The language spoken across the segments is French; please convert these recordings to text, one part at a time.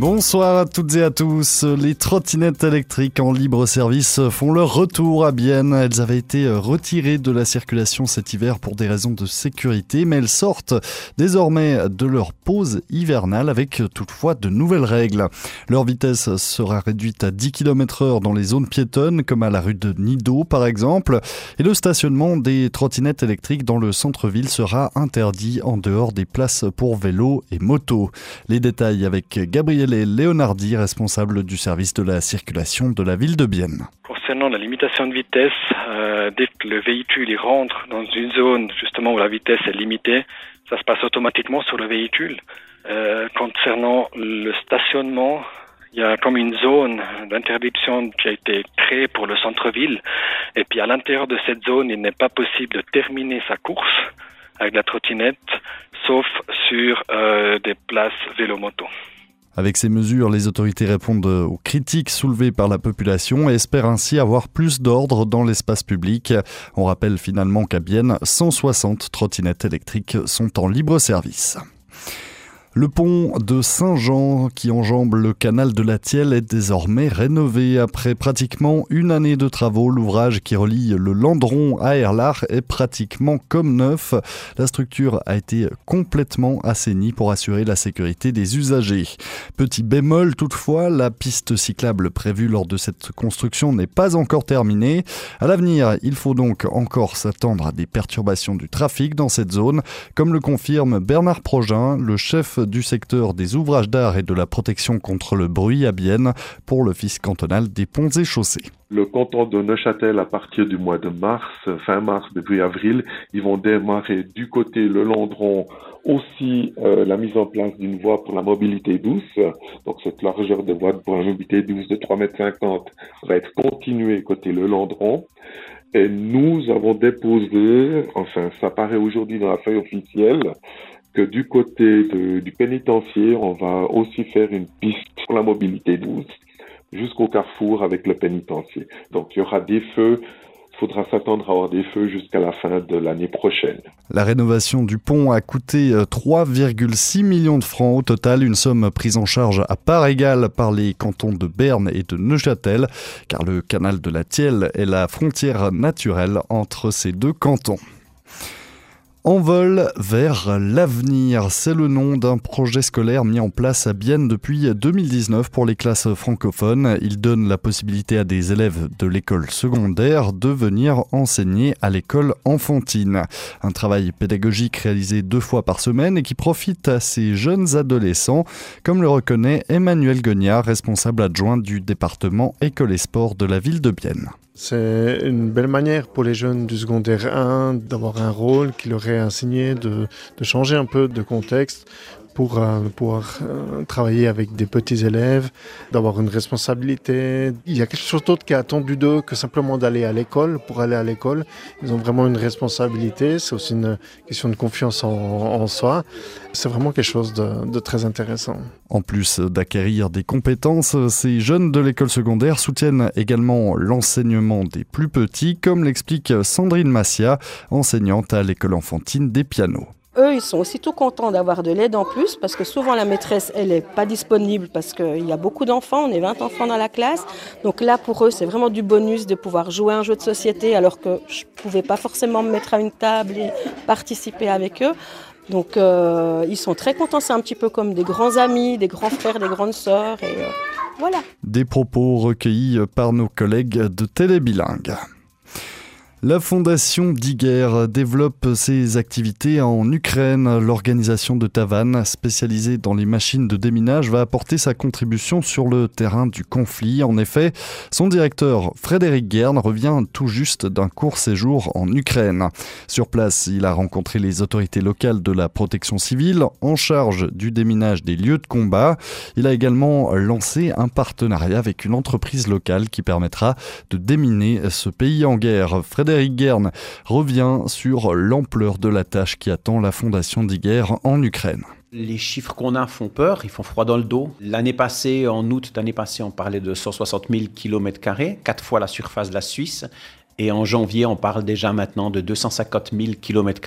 Bonsoir à toutes et à tous. Les trottinettes électriques en libre service font leur retour à Bienne. Elles avaient été retirées de la circulation cet hiver pour des raisons de sécurité, mais elles sortent désormais de leur pause hivernale avec toutefois de nouvelles règles. Leur vitesse sera réduite à 10 km heure dans les zones piétonnes, comme à la rue de Nido par exemple, et le stationnement des trottinettes électriques dans le centre-ville sera interdit en dehors des places pour vélos et motos. Les détails avec Gabriele Leonardi, responsable du service de la circulation de la ville de Bienne. Concernant la limitation de vitesse, euh, dès que le véhicule rentre dans une zone justement où la vitesse est limitée, ça se passe automatiquement sur le véhicule. Euh, concernant le stationnement, il y a comme une zone d'interdiction qui a été créée pour le centre-ville. Et puis à l'intérieur de cette zone, il n'est pas possible de terminer sa course avec la trottinette, sauf sur euh, des places vélo-moto. Avec ces mesures, les autorités répondent aux critiques soulevées par la population et espèrent ainsi avoir plus d'ordre dans l'espace public. On rappelle finalement qu'à Bienne, 160 trottinettes électriques sont en libre service. Le pont de Saint-Jean qui enjambe le canal de la Tielle est désormais rénové. Après pratiquement une année de travaux, l'ouvrage qui relie le Landron à Erlach est pratiquement comme neuf. La structure a été complètement assainie pour assurer la sécurité des usagers. Petit bémol toutefois, la piste cyclable prévue lors de cette construction n'est pas encore terminée. À l'avenir, il faut donc encore s'attendre à des perturbations du trafic dans cette zone, comme le confirme Bernard Progin, le chef du secteur des ouvrages d'art et de la protection contre le bruit à Bienne pour l'Office cantonal des ponts et chaussées. Le canton de Neuchâtel, à partir du mois de mars, fin mars, début avril, ils vont démarrer du côté le Landron aussi euh, la mise en place d'une voie pour la mobilité douce. Donc cette largeur de voie pour la mobilité douce de 3,50 m va être continuée côté le Landron. Et nous avons déposé, enfin ça paraît aujourd'hui dans la feuille officielle, que du côté du pénitencier, on va aussi faire une piste pour la mobilité douce jusqu'au carrefour avec le pénitencier. Donc il y aura des feux il faudra s'attendre à avoir des feux jusqu'à la fin de l'année prochaine. La rénovation du pont a coûté 3,6 euh, millions de francs au total, une somme prise en charge à part égale par les cantons de Berne et de Neuchâtel, car le canal de la Thielle est la frontière naturelle entre ces deux cantons. Envol vers l'avenir, c'est le nom d'un projet scolaire mis en place à Bienne depuis 2019 pour les classes francophones. Il donne la possibilité à des élèves de l'école secondaire de venir enseigner à l'école enfantine. Un travail pédagogique réalisé deux fois par semaine et qui profite à ces jeunes adolescents, comme le reconnaît Emmanuel Gognard, responsable adjoint du département École et Sport de la ville de Bienne. C'est une belle manière pour les jeunes du secondaire 1 d'avoir un rôle qui leur est enseigné, de, de changer un peu de contexte, pour euh, pouvoir euh, travailler avec des petits élèves, d'avoir une responsabilité. Il y a quelque chose d'autre qui est attendu d'eux que simplement d'aller à l'école. Pour aller à l'école, ils ont vraiment une responsabilité. C'est aussi une question de confiance en, soi. C'est vraiment quelque chose de, de très intéressant. En plus d'acquérir des compétences, ces jeunes de l'école secondaire soutiennent également l'enseignement des plus petits, comme l'explique Sandrine Massia, enseignante à l'école enfantine des pianos. Eux, ils sont aussi tout contents d'avoir de l'aide en plus parce que souvent la maîtresse, elle n'est pas disponible parce qu'il y a beaucoup d'enfants, on est 20 enfants dans la classe. Donc là, pour eux, c'est vraiment du bonus de pouvoir jouer un jeu de société alors que je ne pouvais pas forcément me mettre à une table et participer avec eux. Donc euh, ils sont très contents, c'est un petit peu comme des grands amis, des grands frères, des grandes sœurs. Et euh, voilà. Des propos recueillis par nos collègues de Télébilingue. La fondation Diguer développe ses activités en Ukraine. L'organisation de Tavannes, spécialisée dans les machines de déminage, va apporter sa contribution sur le terrain du conflit. En effet, son directeur, Frédéric Guerne, revient tout juste d'un court séjour en Ukraine. Sur place, il a rencontré les autorités locales de la protection civile en charge du déminage des lieux de combat. Il a également lancé un partenariat avec une entreprise locale qui permettra de déminer ce pays en guerre. Guerne revient sur l'ampleur de la tâche qui attend la fondation d'Iguer en Ukraine. Les chiffres qu'on a font peur, ils font froid dans le dos. L'année passée, en août d'année passée, on parlait de 160 000 km, quatre fois la surface de la Suisse. Et en janvier, on parle déjà maintenant de 250 000 km,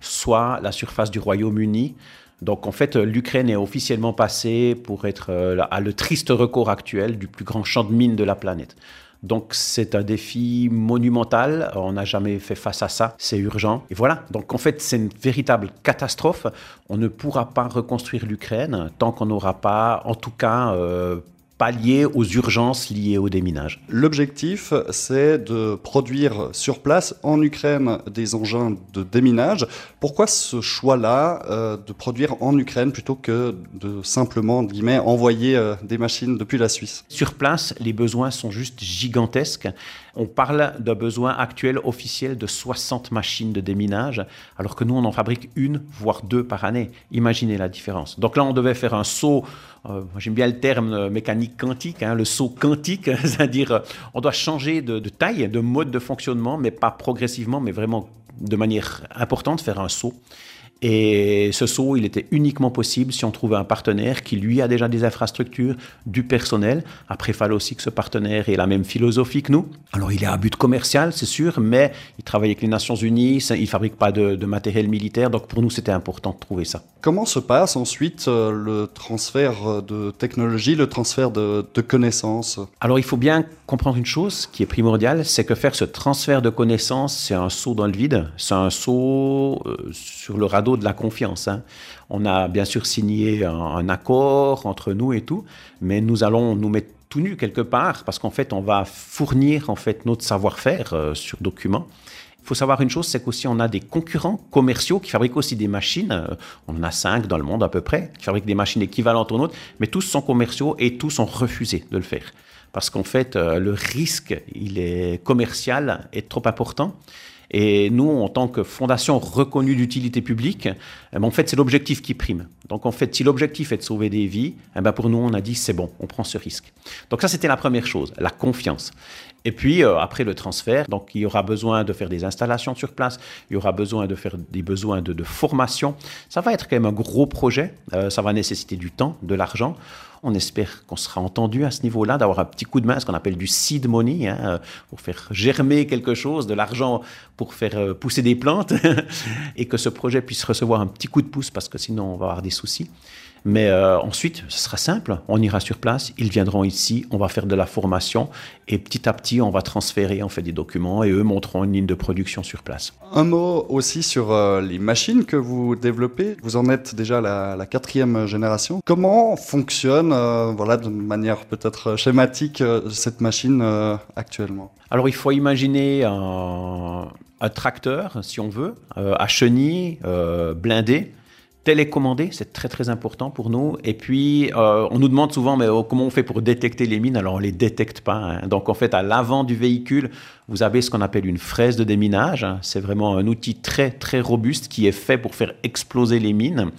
soit la surface du Royaume-Uni. Donc en fait, l'Ukraine est officiellement passée pour être euh, à le triste record actuel du plus grand champ de mines de la planète. Donc c'est un défi monumental, on n'a jamais fait face à ça, c'est urgent. Et voilà, donc en fait c'est une véritable catastrophe. On ne pourra pas reconstruire l'Ukraine tant qu'on n'aura pas, en tout cas, euh, pallier aux urgences liées au déminage. L'objectif, c'est de produire sur place en Ukraine des engins de déminage. Pourquoi ce choix-là euh, de produire en Ukraine plutôt que de simplement guillemets, envoyer euh, des machines depuis la Suisse? Sur place, les besoins sont juste gigantesques. On parle d'un besoin actuel officiel de 60 machines de déminage, alors que nous, on en fabrique une, voire deux par année. Imaginez la différence. Donc là, on devait faire un saut, euh, j'aime bien le terme euh, mécanique quantique, hein, le saut quantique, c'est-à-dire euh, on doit changer de, de taille, de mode de fonctionnement, mais pas progressivement, mais vraiment de manière importante, faire un saut. Et ce saut, il était uniquement possible si on trouvait un partenaire qui, lui, a déjà des infrastructures, du personnel. Après, il fallait aussi que ce partenaire ait la même philosophie que nous. Alors, il est à but commercial, c'est sûr, mais il travaille avec les Nations Unies, il ne fabrique pas de, matériel militaire. Donc, pour nous, c'était important de trouver ça. Comment se passe ensuite euh, le transfert de technologie, le transfert de, de connaissances? Alors, il faut bien comprendre une chose qui est primordiale, c'est que faire ce transfert de connaissances, c'est un saut dans le vide, c'est un saut euh, sur le radeau de la confiance. Hein. On a bien sûr signé un, accord entre nous et tout, mais nous allons nous mettre tout nus quelque part parce qu'en fait, on va fournir en fait notre savoir-faire euh, sur document. Il faut savoir une chose, c'est qu'aussi on a des concurrents commerciaux qui fabriquent aussi des machines. Euh, on en a cinq dans le monde à peu près, qui fabriquent des machines équivalentes aux nôtres, mais tous sont commerciaux et tous ont refusé de le faire. Parce qu'en fait, euh, le risque, il est commercial, est trop important. Et nous, en tant que fondation reconnue d'utilité publique, eh ben, en fait, c'est l'objectif qui prime. Donc, en fait, si l'objectif est de sauver des vies, eh ben, pour nous, on a dit c'est bon, on prend ce risque. Donc, ça, c'était la première chose, la confiance. Et puis, euh, après le transfert, donc, il y aura besoin de faire des installations sur place, il y aura besoin de faire des besoins de, formation. Ça va être quand même un gros projet, euh, ça va nécessiter du temps, de l'argent. On espère qu'on sera entendu à ce niveau-là, d'avoir un petit coup de main, ce qu'on appelle du seed money, hein, euh, pour faire germer quelque chose, de l'argent pour faire pousser des plantes, et que ce projet puisse recevoir un petit coup de pouce, parce que sinon on va avoir des soucis. Mais euh, ensuite, ce sera simple. On ira sur place, ils viendront ici, on va faire de la formation et petit à petit, on va transférer en fait des documents et eux monteront une ligne de production sur place. Un mot aussi sur euh, les machines que vous développez. Vous en êtes déjà la, la quatrième génération. Comment fonctionne, euh, voilà, de manière peut-être schématique, cette machine actuellement? Alors, il faut imaginer un, un, tracteur, si on veut, à chenilles, blindé télécommandé, c'est très très important pour nous. Et puis, euh, on nous demande souvent, mais oh, comment on fait pour détecter les mines? Alors, on les détecte pas. Hein. Donc, en fait, à l'avant du véhicule, vous avez ce qu'on appelle une fraise de déminage. C'est vraiment un outil très très robuste qui est fait pour faire exploser les mines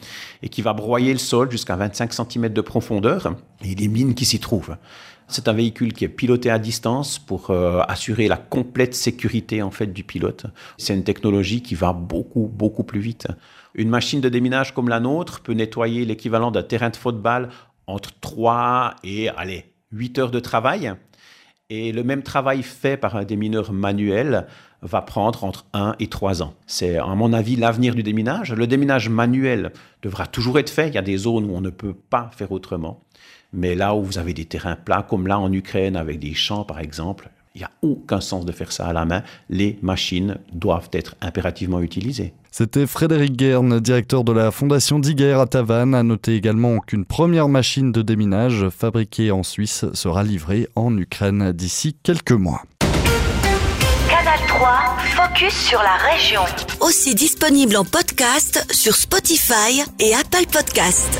et qui va broyer le sol jusqu'à 25 cm de profondeur et les mines qui s'y trouvent. C'est un véhicule qui est piloté à distance pour euh, assurer la complète sécurité en fait du pilote. C'est une technologie qui va beaucoup beaucoup plus vite. Une machine de déminage comme la nôtre peut nettoyer l'équivalent d'un terrain de football entre 3 et allez, 8 heures de travail. Et le même travail fait par un démineur manuel va prendre entre 1 et 3 ans. C'est, à mon avis, l'avenir du déminage. Le déminage manuel devra toujours être fait. Il y a des zones où on ne peut pas faire autrement. Mais là où vous avez des terrains plats, comme là en Ukraine, avec des champs par exemple, il n'y a aucun sens de faire ça à la main. Les machines doivent être impérativement utilisées. C'était Frédéric Guerne, directeur de la Fondation Diger à Tavannes. A noté également qu'une première machine de déminage fabriquée en Suisse sera livrée en Ukraine d'ici quelques mois. Canal 3, focus sur la région. Aussi disponible en podcast sur Spotify et Apple Podcast.